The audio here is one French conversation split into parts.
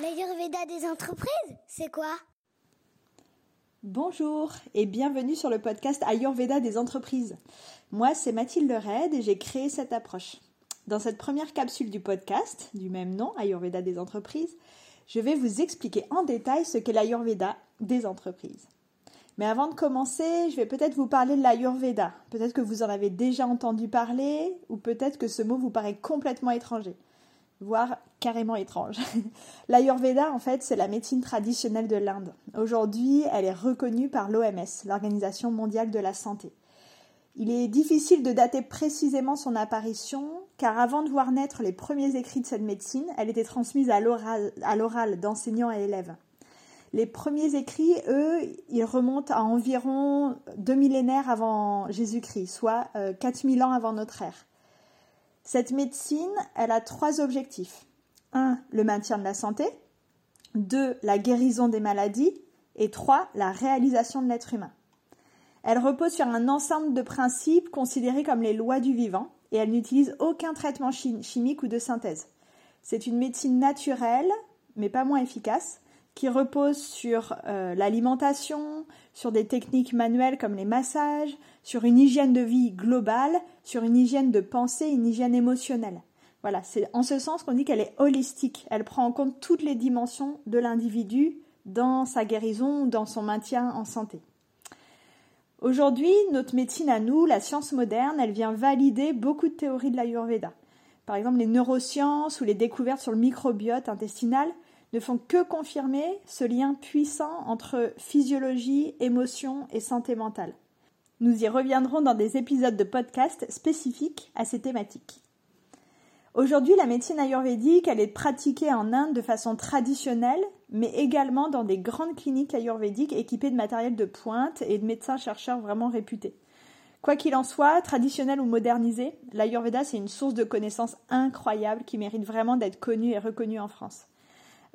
L'Ayurveda des entreprises, c'est quoi? Bonjour et bienvenue sur le podcast Ayurveda des entreprises. Moi, c'est Mathilde Red et j'ai créé cette approche. Dans cette première capsule du podcast, du même nom, Ayurveda des entreprises, je vais vous expliquer en détail ce qu'est l'Ayurveda des entreprises. Mais avant de commencer, je vais peut-être vous parler de l'Ayurveda. Peut-être que vous en avez déjà entendu parler ou peut-être que ce mot vous paraît complètement étranger voire carrément étrange. L'Ayurveda, en fait, c'est la médecine traditionnelle de l'Inde. Aujourd'hui, elle est reconnue par l'OMS, l'Organisation mondiale de la santé. Il est difficile de dater précisément son apparition, car avant de voir naître les premiers écrits de cette médecine, elle était transmise à l'oral d'enseignants et élèves. Les premiers écrits, eux, ils remontent à environ deux millénaires avant Jésus-Christ, soit 4000 euh, ans avant notre ère. Cette médecine, elle a trois objectifs. Un, le maintien de la santé. Deux, la guérison des maladies. Et trois, la réalisation de l'être humain. Elle repose sur un ensemble de principes considérés comme les lois du vivant et elle n'utilise aucun traitement chimique ou de synthèse. C'est une médecine naturelle, mais pas moins efficace, qui repose sur euh, l'alimentation, sur des techniques manuelles comme les massages, sur une hygiène de vie globale, sur une hygiène de pensée, une hygiène émotionnelle. Voilà, c'est en ce sens qu'on dit qu'elle est holistique. Elle prend en compte toutes les dimensions de l'individu dans sa guérison, dans son maintien en santé. Aujourd'hui, notre médecine à nous, la science moderne, elle vient valider beaucoup de théories de l'Ayurveda. Par exemple, les neurosciences ou les découvertes sur le microbiote intestinal ne font que confirmer ce lien puissant entre physiologie, émotion et santé mentale. Nous y reviendrons dans des épisodes de podcast spécifiques à ces thématiques. Aujourd'hui, la médecine ayurvédique, elle est pratiquée en Inde de façon traditionnelle, mais également dans des grandes cliniques ayurvédiques équipées de matériel de pointe et de médecins-chercheurs vraiment réputés. Quoi qu'il en soit, traditionnel ou modernisé, l'ayurveda, c'est une source de connaissances incroyable qui mérite vraiment d'être connue et reconnue en France.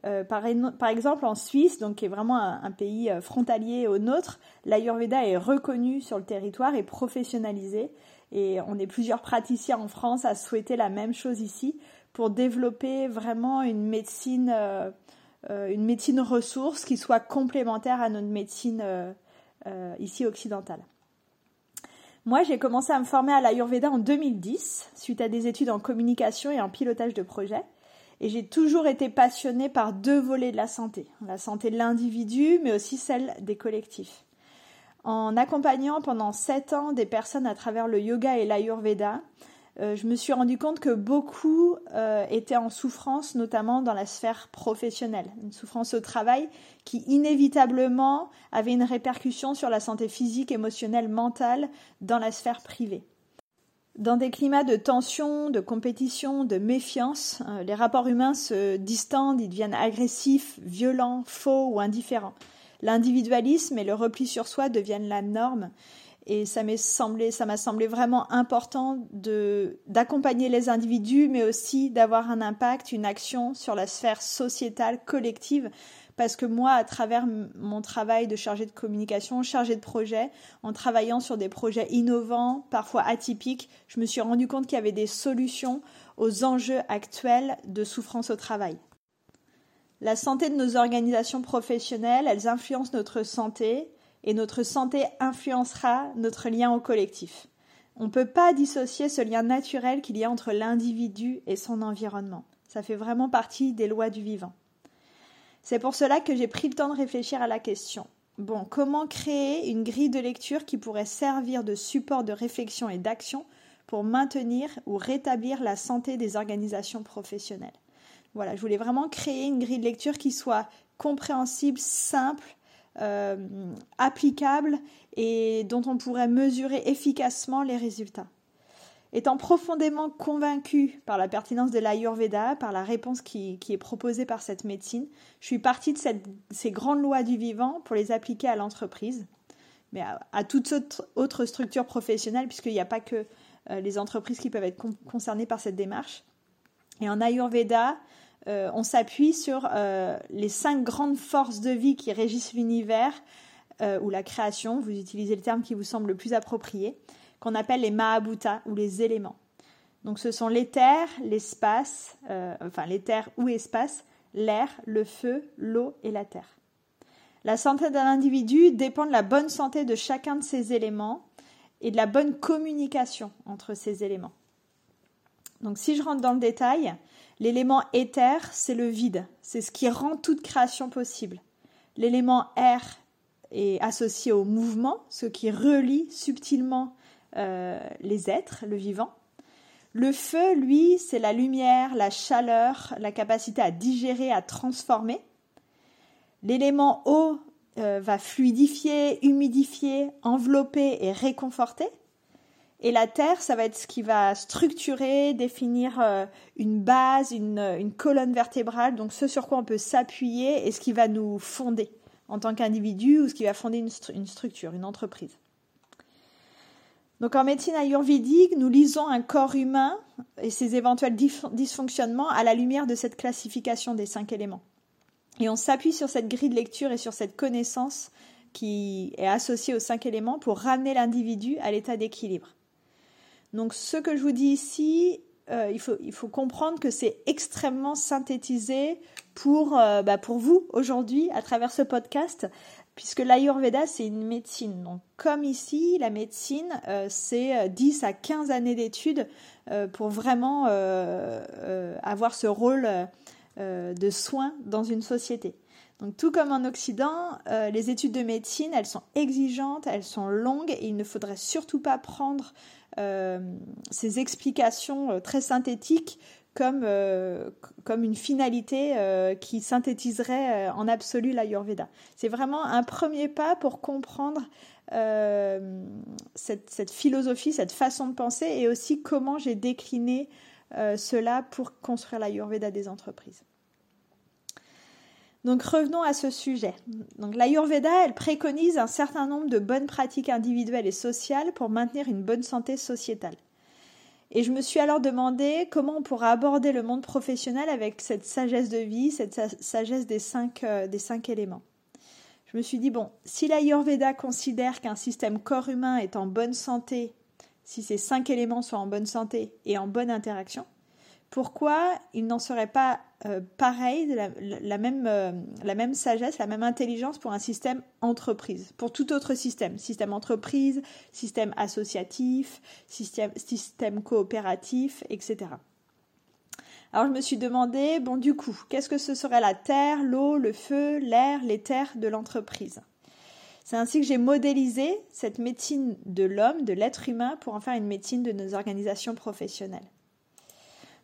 Euh, par, exemple, en Suisse, donc qui est vraiment un, pays euh, frontalier au nôtre, l'Ayurveda est reconnu sur le territoire et professionnalisé. Et on est plusieurs praticiens en France à souhaiter la même chose ici pour développer vraiment une médecine, euh, une médecine ressource qui soit complémentaire à notre médecine ici occidentale. Moi, j'ai commencé à me former à l'Ayurveda en 2010 suite à des études en communication et en pilotage de projet. Et j'ai toujours été passionnée par deux volets de la santé, la santé de l'individu, mais aussi celle des collectifs. En accompagnant pendant sept ans des personnes à travers le yoga et l'ayurveda, euh, je me suis rendu compte que beaucoup euh, étaient en souffrance, notamment dans la sphère professionnelle, une souffrance au travail qui inévitablement avait une répercussion sur la santé physique, émotionnelle, mentale dans la sphère privée. Dans des climats de tension, de compétition, de méfiance, euh, les rapports humains se distendent, ils deviennent agressifs, violents, faux ou indifférents. L'individualisme et le repli sur soi deviennent la norme. Et ça m'a semblé, semblé vraiment important d'accompagner les individus, mais aussi d'avoir un impact, une action sur la sphère sociétale collective parce que moi, à travers mon travail de chargé de communication, chargé de projet, en travaillant sur des projets innovants, parfois atypiques, je me suis rendu compte qu'il y avait des solutions aux enjeux actuels de souffrance au travail. La santé de nos organisations professionnelles, elles influencent notre santé et notre santé influencera notre lien au collectif. On ne peut pas dissocier ce lien naturel qu'il y a entre l'individu et son environnement. Ça fait vraiment partie des lois du vivant. C'est pour cela que j'ai pris le temps de réfléchir à la question. Bon, comment créer une grille de lecture qui pourrait servir de support de réflexion et d'action pour maintenir ou rétablir la santé des organisations professionnelles? Voilà, je voulais vraiment créer une grille de lecture qui soit compréhensible, simple, euh, applicable et dont on pourrait mesurer efficacement les résultats. Étant profondément convaincue par la pertinence de l'Ayurveda, par la réponse qui, est proposée par cette médecine, je suis partie de ces grandes lois du vivant pour les appliquer à l'entreprise, mais à, toute autre, structure professionnelle, puisqu'il n'y a pas que euh, les entreprises qui peuvent être concernées par cette démarche. Et en Ayurveda, euh, on s'appuie sur euh, les cinq grandes forces de vie qui régissent l'univers ou la création, vous utilisez le terme qui vous semble le plus approprié qu'on appelle les Mahabhuta ou les éléments. Donc ce sont l'éther, l'espace, euh, enfin l'éther ou espace, l'air, le feu, l'eau et la terre. La santé d'un individu dépend de la bonne santé de chacun de ces éléments et de la bonne communication entre ces éléments. Donc si je rentre dans le détail, l'élément éther, c'est le vide, c'est ce qui rend toute création possible. L'élément air est associé au mouvement, ce qui relie subtilement euh, les êtres, le vivant. Le feu, lui, c'est la lumière, la chaleur, la capacité à digérer, à transformer. L'élément eau euh, va fluidifier, humidifier, envelopper et réconforter. Et la terre, ça va être ce qui va structurer, définir euh, une base, une, colonne vertébrale, donc ce sur quoi on peut s'appuyer et ce qui va nous fonder en tant qu'individu ou ce qui va fonder une structure, une entreprise. Donc en médecine ayurvédique, nous lisons un corps humain et ses éventuels dysfonctionnements à la lumière de cette classification des cinq éléments. Et on s'appuie sur cette grille de lecture et sur cette connaissance qui est associée aux cinq éléments pour ramener l'individu à l'état d'équilibre. Donc ce que je vous dis ici, euh, il, faut, comprendre que c'est extrêmement synthétisé pour, euh, bah pour vous aujourd'hui à travers ce podcast, puisque l'Ayurveda, c'est une médecine. Donc comme ici, la médecine, euh, c'est 10 à 15 années d'études pour vraiment avoir ce rôle de soin dans une société. Donc tout comme en Occident, les études de médecine, elles sont exigeantes, elles sont longues et il ne faudrait surtout pas prendre euh, ces explications euh, très synthétiques comme, euh, comme une finalité qui synthétiserait en absolu l'Ayurveda. C'est vraiment un premier pas pour comprendre cette, cette, philosophie, cette façon de penser et aussi comment j'ai décliné cela pour construire l'Ayurveda des entreprises. Donc revenons à ce sujet. Donc l'Ayurveda, elle préconise un certain nombre de bonnes pratiques individuelles et sociales pour maintenir une bonne santé sociétale. Et je me suis alors demandé comment on pourra aborder le monde professionnel avec cette sagesse de vie, cette sagesse des cinq, euh, des cinq éléments. Je me suis dit, bon, si l'Ayurveda considère qu'un système corps humain est en bonne santé, si ces cinq éléments sont en bonne santé et en bonne interaction, pourquoi il n'en serait pas euh, pareil, la, même, euh, la même sagesse, la même intelligence pour un système entreprise, pour tout autre système, système entreprise, système associatif, système, système coopératif, etc. Alors je me suis demandé, bon du coup, qu'est-ce que ce serait la terre, l'eau, le feu, l'air, les terres de l'entreprise? C'est ainsi que j'ai modélisé cette médecine de l'homme, de l'être humain, pour en faire une médecine de nos organisations professionnelles.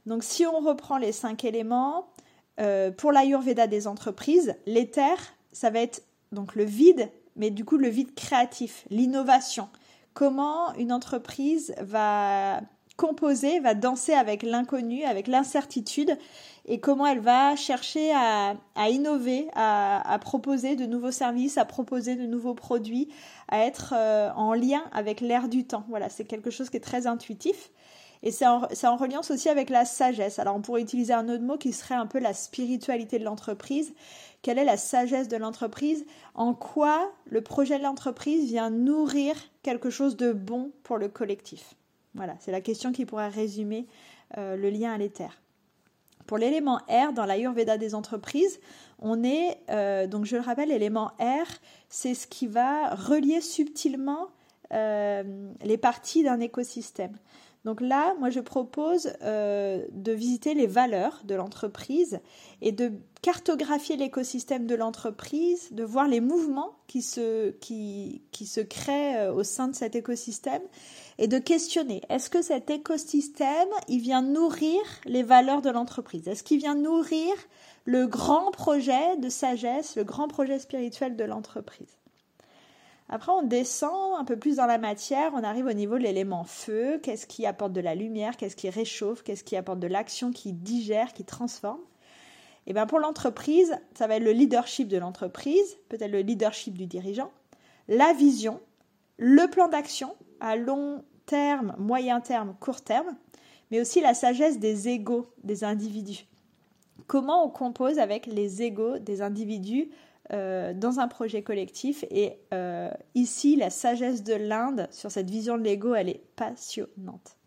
Donc si on reprend les cinq éléments, euh, pour l'Ayurveda des entreprises, l'éther, ça va être donc le vide, mais du coup le vide créatif, l'innovation. Comment une entreprise va composer, va danser avec l'inconnu, avec l'incertitude, et comment elle va chercher à, innover, à, proposer de nouveaux services, à proposer de nouveaux produits, à être euh, en lien avec l'air du temps. Voilà, c'est quelque chose qui est très intuitif. Et c'est en, reliance aussi avec la sagesse. Alors on pourrait utiliser un autre mot qui serait un peu la spiritualité de l'entreprise. Quelle est la sagesse de l'entreprise? En quoi le projet de l'entreprise vient nourrir quelque chose de bon pour le collectif? Voilà, c'est la question qui pourrait résumer euh, le lien à l'éther. Pour l'élément R dans l'Ayurveda des entreprises, on est, euh, donc je le rappelle, l'élément R, c'est ce qui va relier subtilement euh, les parties d'un écosystème. Donc là, moi, je propose euh, de visiter les valeurs de l'entreprise et de cartographier l'écosystème de l'entreprise, de voir les mouvements qui se, qui, se créent euh, au sein de cet écosystème et de questionner, est-ce que cet écosystème, il vient nourrir les valeurs de l'entreprise? Est-ce qu'il vient nourrir le grand projet de sagesse, le grand projet spirituel de l'entreprise? Après, on descend un peu plus dans la matière, on arrive au niveau de l'élément feu, qu'est-ce qui apporte de la lumière, qu'est-ce qui réchauffe, qu'est-ce qui apporte de l'action, qui digère, qui transforme? Et bien pour l'entreprise, ça va être le leadership de l'entreprise, peut-être le leadership du dirigeant, la vision, le plan d'action à long terme, moyen terme, court terme, mais aussi la sagesse des égaux des individus. Comment on compose avec les égaux des individus euh, dans un projet collectif. Et euh, ici, la sagesse de l'Inde sur cette vision de l'ego, elle est passionnante.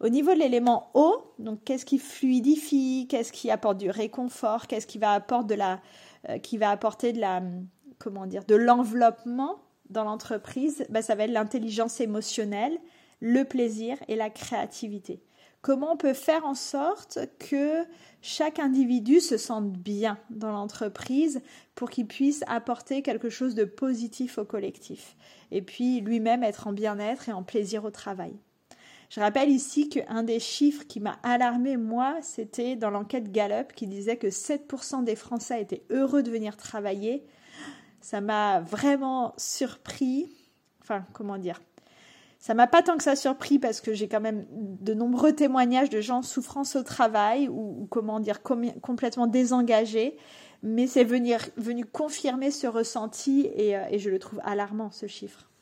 Au niveau de l'élément eau, donc qu'est-ce qui fluidifie, qu'est-ce qui apporte du réconfort, qu'est-ce qui va apporter de la, euh, qui va apporter de la, comment dire, de l'enveloppement dans l'entreprise, bah, ça va être l'intelligence émotionnelle, le plaisir et la créativité. Comment on peut faire en sorte que chaque individu se sente bien dans l'entreprise pour qu'il puisse apporter quelque chose de positif au collectif et puis lui-même être en bien-être et en plaisir au travail. Je rappelle ici qu'un des chiffres qui m'a alarmé, moi, c'était dans l'enquête Gallup qui disait que 7% des Français étaient heureux de venir travailler. Ça m'a vraiment surpris. Enfin, comment dire? Ça m'a pas tant que ça surpris parce que j'ai quand même de nombreux témoignages de gens souffrance au travail ou, comment dire complètement désengagés, mais c'est venu, venu confirmer ce ressenti et, euh, je le trouve alarmant ce chiffre.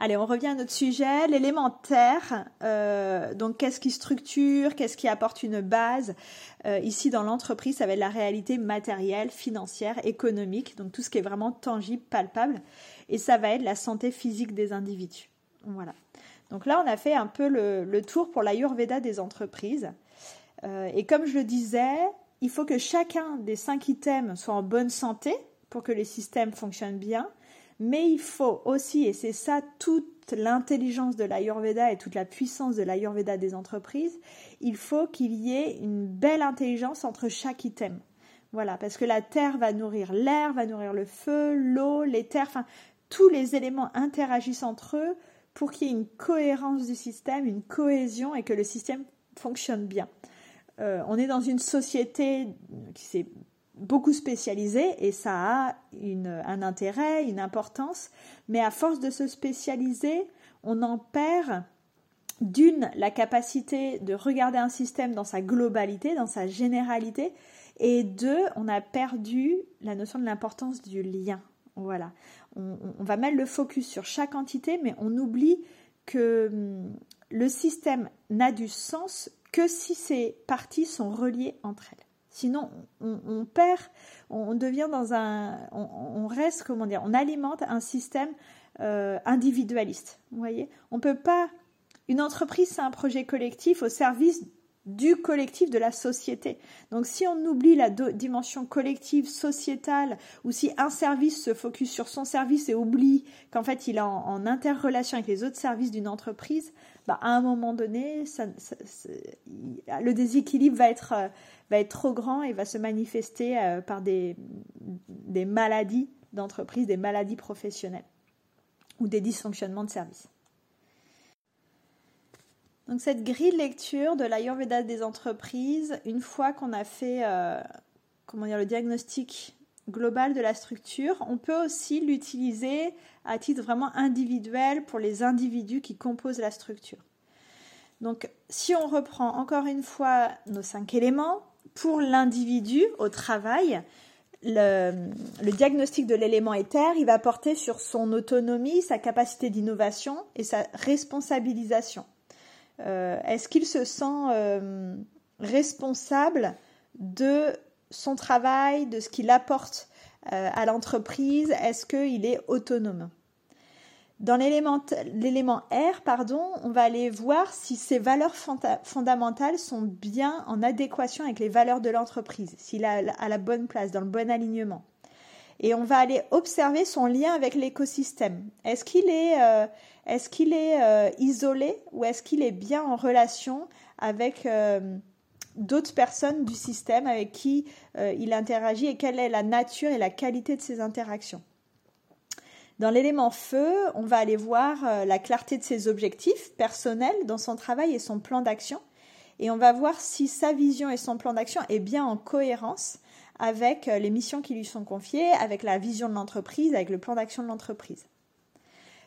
Allez, on revient à notre sujet, l'élémentaire. Euh, donc, qu'est-ce qui structure, qu'est-ce qui apporte une base? Euh, Ici, dans l'entreprise, ça va être la réalité matérielle, financière, économique, donc tout ce qui est vraiment tangible, palpable. Et ça va être la santé physique des individus. Voilà. Donc là, on a fait un peu le, tour pour l'Ayurveda des entreprises. Euh, et comme je le disais, il faut que chacun des cinq items soit en bonne santé pour que les systèmes fonctionnent bien. Mais il faut aussi, et c'est ça toute l'intelligence de l'Ayurveda et toute la puissance de l'Ayurveda des entreprises, il faut qu'il y ait une belle intelligence entre chaque item. Voilà, parce que la terre va nourrir l'air, va nourrir le feu, l'eau, les terres, enfin, tous les éléments interagissent entre eux pour qu'il y ait une cohérence du système, une cohésion et que le système fonctionne bien. Euh, on est dans une société qui s'est beaucoup spécialisé et ça a un intérêt, une importance, mais à force de se spécialiser, on en perd d'une la capacité de regarder un système dans sa globalité, dans sa généralité, et deux, on a perdu la notion de l'importance du lien. Voilà, on, va mettre le focus sur chaque entité, mais on oublie que hum, le système n'a du sens que si ces parties sont reliées entre elles. Sinon, on, perd, on, devient dans un, on, reste, comment dire, on alimente un système euh, individualiste. Vous voyez, on peut pas. Une entreprise, c'est un projet collectif au service du collectif de la société. Donc si on oublie la dimension collective, sociétale, ou si un service se focus sur son service et oublie qu'en fait il est en, interrelation avec les autres services d'une entreprise, bah, à un moment donné, le déséquilibre va être, va être trop grand et va se manifester euh, par des, des maladies d'entreprise, des maladies professionnelles ou des dysfonctionnements de service. Donc cette grille de lecture de l'Ayurveda des entreprises, une fois qu'on a fait euh, comment dire, le diagnostic global de la structure, on peut aussi l'utiliser à titre vraiment individuel pour les individus qui composent la structure. Donc si on reprend encore une fois nos cinq éléments, pour l'individu au travail, le, diagnostic de l'élément éther, il va porter sur son autonomie, sa capacité d'innovation et sa responsabilisation. Euh, est-ce qu'il se sent euh, responsable de son travail, de ce qu'il apporte euh, à l'entreprise? Est-ce qu'il est autonome? Dans l'élément R, pardon, on va aller voir si ces valeurs fondamentales sont bien en adéquation avec les valeurs de l'entreprise, s'il est à la bonne place, dans le bon alignement. Et on va aller observer son lien avec l'écosystème. Est-ce qu'il est, euh, est, qu'il est euh, isolé ou est-ce qu'il est bien en relation avec euh, d'autres personnes du système avec qui il interagit et quelle est la nature et la qualité de ces interactions? Dans l'élément feu, on va aller voir la clarté de ses objectifs personnels dans son travail et son plan d'action. Et on va voir si sa vision et son plan d'action est bien en cohérence avec euh, les missions qui lui sont confiées, avec la vision de l'entreprise, avec le plan d'action de l'entreprise.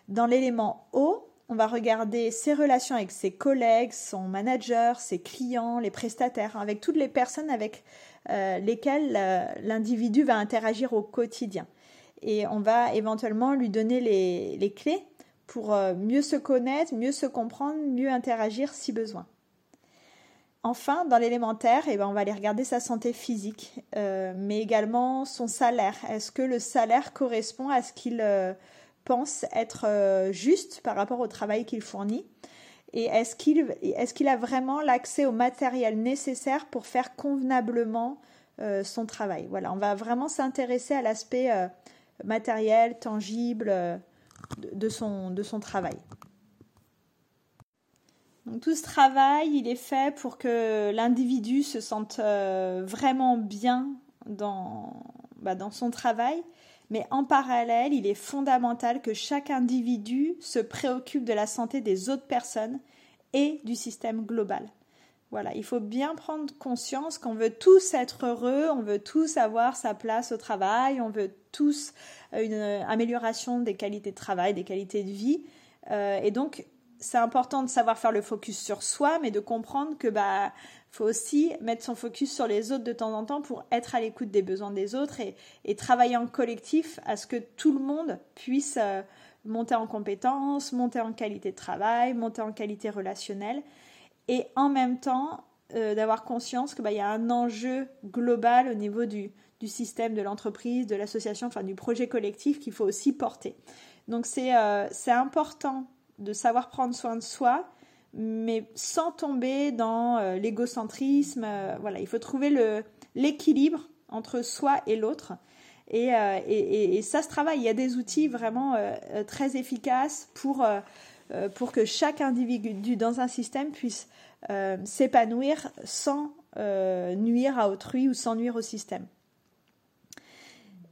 Dans l'élément eau, on va regarder ses relations avec ses collègues, son manager, ses clients, les prestataires, avec toutes les personnes avec euh, lesquelles l'individu va interagir au quotidien et on va éventuellement lui donner les, clés pour euh, mieux se connaître, mieux se comprendre, mieux interagir si besoin. Enfin, dans l'élémentaire, eh ben, on va aller regarder sa santé physique, euh, mais également son salaire. Est-ce que le salaire correspond à ce qu'il euh, pense être juste par rapport au travail qu'il fournit? Et est-ce qu'il a vraiment l'accès au matériel nécessaire pour faire convenablement euh, son travail? Voilà, on va vraiment s'intéresser à l'aspect euh, matériel, tangible euh, de son travail. Tout ce travail, il est fait pour que l'individu se sente vraiment bien dans, bah, dans son travail, mais en parallèle, il est fondamental que chaque individu se préoccupe de la santé des autres personnes et du système global. Voilà, il faut bien prendre conscience qu'on veut tous être heureux, on veut tous avoir sa place au travail, on veut tous euh, une amélioration des qualités de travail, des qualités de vie. Euh, et donc, c'est important de savoir faire le focus sur soi, mais de comprendre que bah faut aussi mettre son focus sur les autres de temps en temps pour être à l'écoute des besoins des autres et, travailler en collectif à ce que tout le monde puisse euh, monter en compétences, monter en qualité de travail, monter en qualité relationnelle et en même temps euh, d'avoir conscience qu'il bah, y a un enjeu global au niveau du, du système, de l'entreprise, de l'association, enfin du projet collectif qu'il faut aussi porter. Donc c'est euh, important de savoir prendre soin de soi, mais sans tomber dans euh, l'égocentrisme. voilà, il faut trouver l'équilibre entre soi et l'autre. Et, et, et, ça se travaille. Il y a des outils vraiment très efficaces pour euh, pour que chaque individu dans un système puisse euh, s'épanouir sans euh, nuire à autrui ou sans nuire au système.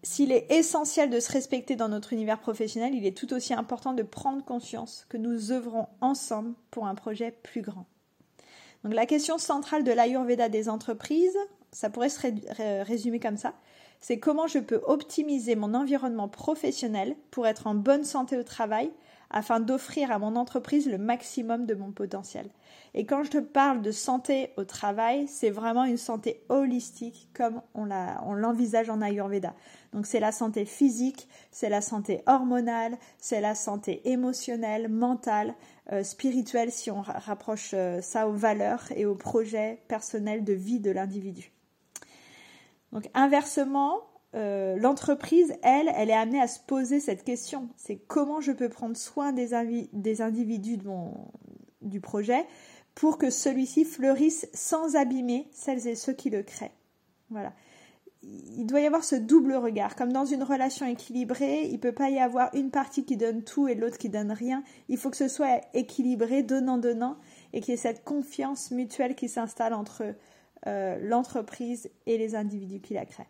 S'il est essentiel de se respecter dans notre univers professionnel, il est tout aussi important de prendre conscience que nous œuvrons ensemble pour un projet plus grand. Donc la question centrale de l'Ayurveda des entreprises, ça pourrait se résumer comme ça, c'est comment je peux optimiser mon environnement professionnel pour être en bonne santé au travail afin d'offrir à mon entreprise le maximum de mon potentiel. Et quand je te parle de santé au travail, c'est vraiment une santé holistique comme on l'envisage en Ayurveda. Donc c'est la santé physique, c'est la santé hormonale, c'est la santé émotionnelle, mentale, euh, spirituelle si on rapproche euh, ça aux valeurs et aux projets personnels de vie de l'individu. Donc inversement, euh, l'entreprise, elle, elle est amenée à se poser cette question. C'est comment je peux prendre soin des, individus du projet pour que celui-ci fleurisse sans abîmer celles et ceux qui le créent. Voilà. Il doit y avoir ce double regard. Comme dans une relation équilibrée, il ne peut pas y avoir une partie qui donne tout et l'autre qui donne rien. Il faut que ce soit équilibré, donnant-donnant, et qu'il y ait cette confiance mutuelle qui s'installe entre euh, l'entreprise et les individus qui la créent.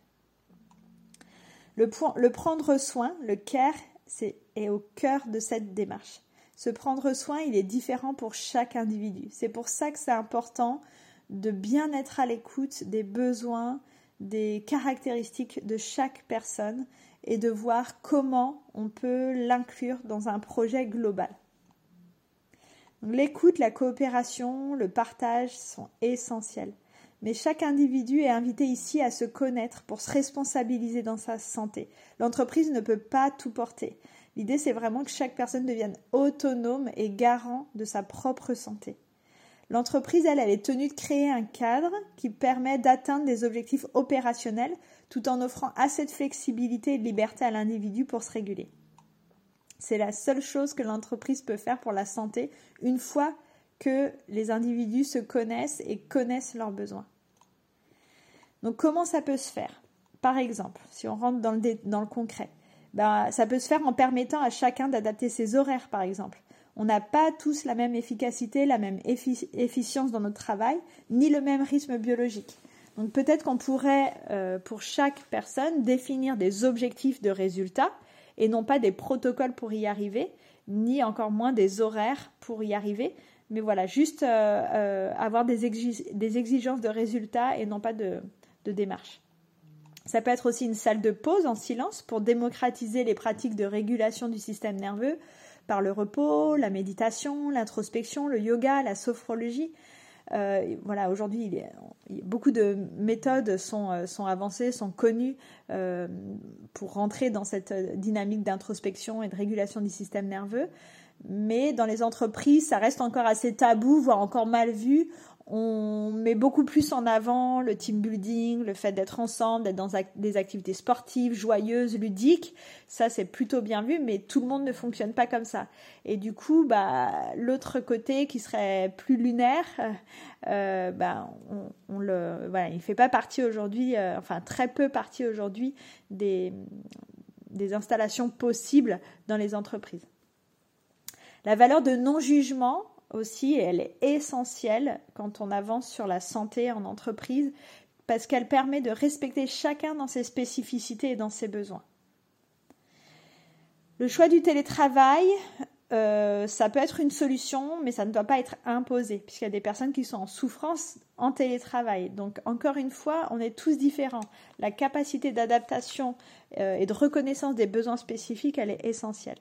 Le, prendre soin, le care, est au cœur de cette démarche. Ce prendre soin, il est différent pour chaque individu. C'est pour ça que c'est important de bien être à l'écoute des besoins, des caractéristiques de chaque personne et de voir comment on peut l'inclure dans un projet global. L'écoute, la coopération, le partage sont essentiels mais chaque individu est invité ici à se connaître pour se responsabiliser dans sa santé. L'entreprise ne peut pas tout porter. L'idée, c'est vraiment que chaque personne devienne autonome et garant de sa propre santé. L'entreprise, elle, elle est tenue de créer un cadre qui permet d'atteindre des objectifs opérationnels tout en offrant assez de flexibilité et de liberté à l'individu pour se réguler. C'est la seule chose que l'entreprise peut faire pour la santé une fois que les individus se connaissent et connaissent leurs besoins. Donc comment ça peut se faire? Par exemple, si on rentre dans le, concret, ben, ça peut se faire en permettant à chacun d'adapter ses horaires, par exemple. On n'a pas tous la même efficacité, la même efficience dans notre travail, ni le même rythme biologique. Donc peut-être qu'on pourrait, euh, pour chaque personne, définir des objectifs de résultats et non pas des protocoles pour y arriver, ni encore moins des horaires pour y arriver, mais voilà, juste euh, euh, avoir des, exigences de résultats et non pas de, de démarche. Ça peut être aussi une salle de pause en silence pour démocratiser les pratiques de régulation du système nerveux par le repos, la méditation, l'introspection, le yoga, la sophrologie. Euh, voilà, aujourd'hui, beaucoup de méthodes sont, sont avancées, sont connues pour rentrer dans cette dynamique d'introspection et de régulation du système nerveux mais dans les entreprises, ça reste encore assez tabou, voire encore mal vu. on met beaucoup plus en avant le team building, le fait d'être ensemble, d'être dans des activités sportives, joyeuses, ludiques. Ça, c'est plutôt bien vu, mais tout le monde ne fonctionne pas comme ça. Et du coup, bah, l'autre côté qui serait plus lunaire, euh, bah, on, le, voilà, il fait pas partie aujourd'hui, euh, enfin très peu partie aujourd'hui des, des installations possibles dans les entreprises. La valeur de non-jugement, aussi, elle est essentielle quand on avance sur la santé en entreprise parce qu'elle permet de respecter chacun dans ses spécificités et dans ses besoins. Le choix du télétravail, euh, ça peut être une solution, mais ça ne doit pas être imposé, puisqu'il y a des personnes qui sont en souffrance en télétravail. Donc, encore une fois, on est tous différents. La capacité d'adaptation euh, et de reconnaissance des besoins spécifiques, elle est essentielle.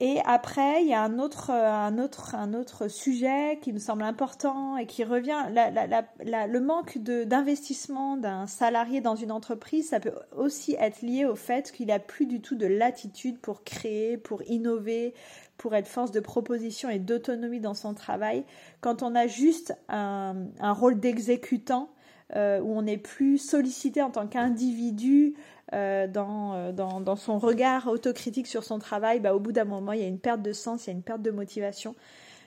Et après, il y a un autre, un autre, un autre sujet qui me semble important et qui revient. le manque d'investissement d'un salarié dans une entreprise, ça peut aussi être lié au fait qu'il n'a plus du tout de latitude pour créer, pour innover, pour être force de proposition et d'autonomie dans son travail. Quand on a juste un rôle d'exécutant, euh, où on n'est plus sollicité en tant qu'individu euh, euh, dans, dans, son regard autocritique sur son travail, bah, au bout d'un moment, il y a une perte de sens, il y a une perte de motivation.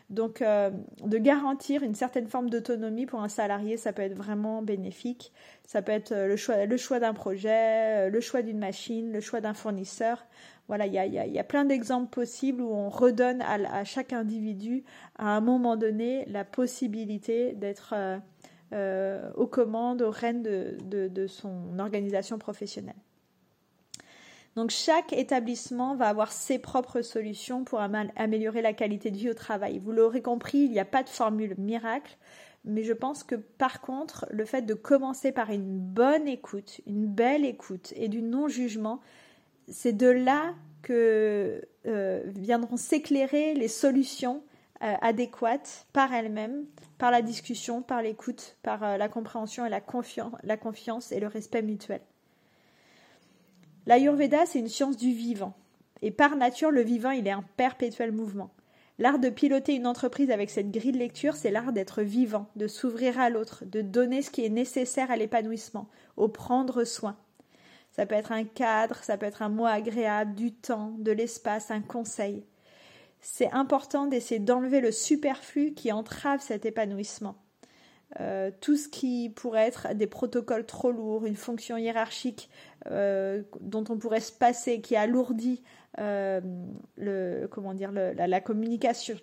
Donc, de garantir une certaine forme d'autonomie pour un salarié, ça peut être vraiment bénéfique. Ça peut être le choix, le choix d'un projet, le choix d'une machine, le choix d'un fournisseur. Voilà, il y a, y a, plein d'exemples possibles où on redonne à, à, chaque individu, à un moment donné, la possibilité d'être aux commandes, aux rênes de, son organisation professionnelle. Donc chaque établissement va avoir ses propres solutions pour améliorer la qualité de vie au travail. Vous l'aurez compris, il n'y a pas de formule miracle, mais je pense que par contre, le fait de commencer par une bonne écoute, une belle écoute et du non-jugement, c'est de là que euh, viendront s'éclairer les solutions euh, adéquates par elles-mêmes, par la discussion, par l'écoute, par euh, la compréhension et la, la confiance et le respect mutuel. L'Ayurveda, c'est une science du vivant. Et par nature, le vivant, il est un perpétuel mouvement. L'art de piloter une entreprise avec cette grille de lecture, c'est l'art d'être vivant, de s'ouvrir à l'autre, de donner ce qui est nécessaire à l'épanouissement, au prendre soin. Ça peut être un cadre, ça peut être un mot agréable, du temps, de l'espace, un conseil c'est important d'essayer d'enlever le superflu qui entrave cet épanouissement. Euh, tout ce qui pourrait être des protocoles trop lourds, une fonction hiérarchique euh, dont on pourrait se passer, qui alourdit euh, la, communication,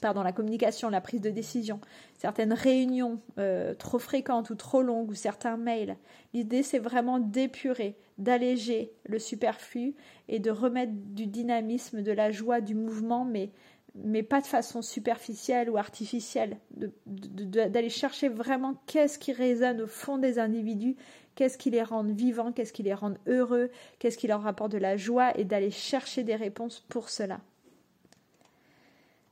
pardon, la communication, la prise de décision, certaines réunions euh, trop fréquentes ou trop longues ou certains mails. L'idée, c'est vraiment d'épurer, d'alléger le superflu et de remettre du dynamisme, de la joie, du mouvement, mais, mais pas de façon superficielle ou artificielle. D'aller chercher vraiment qu'est-ce qui résonne au fond des individus, qu'est-ce qui les rend vivants, qu'est-ce qui les rend heureux, qu'est-ce qui leur apporte de la joie et d'aller chercher des réponses pour cela.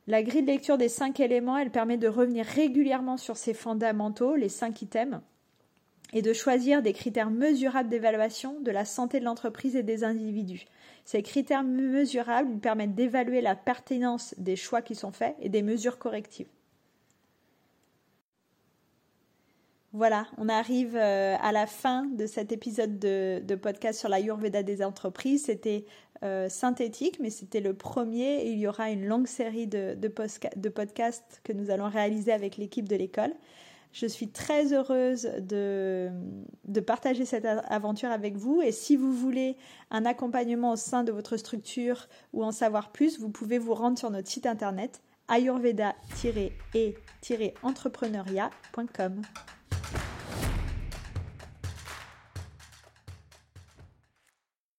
La grille de lecture des cinq éléments, elle permet de revenir régulièrement sur ces fondamentaux, les cinq items, et de choisir des critères mesurables d'évaluation de la santé de l'entreprise et des individus. Ces critères mesurables permettent d'évaluer la pertinence des choix qui sont faits et des mesures correctives. Voilà, on arrive euh, à la fin de cet épisode de, podcast sur la Yurveda des entreprises. C'était euh, synthétique, mais c'était le premier et il y aura une longue série de, podcasts que nous allons réaliser avec l'équipe de l'école. Je suis très heureuse de, de, partager cette aventure avec vous et si vous voulez un accompagnement au sein de votre structure ou en savoir plus, vous pouvez vous rendre sur notre site internet ayurveda-e-entrepreneuriat.com.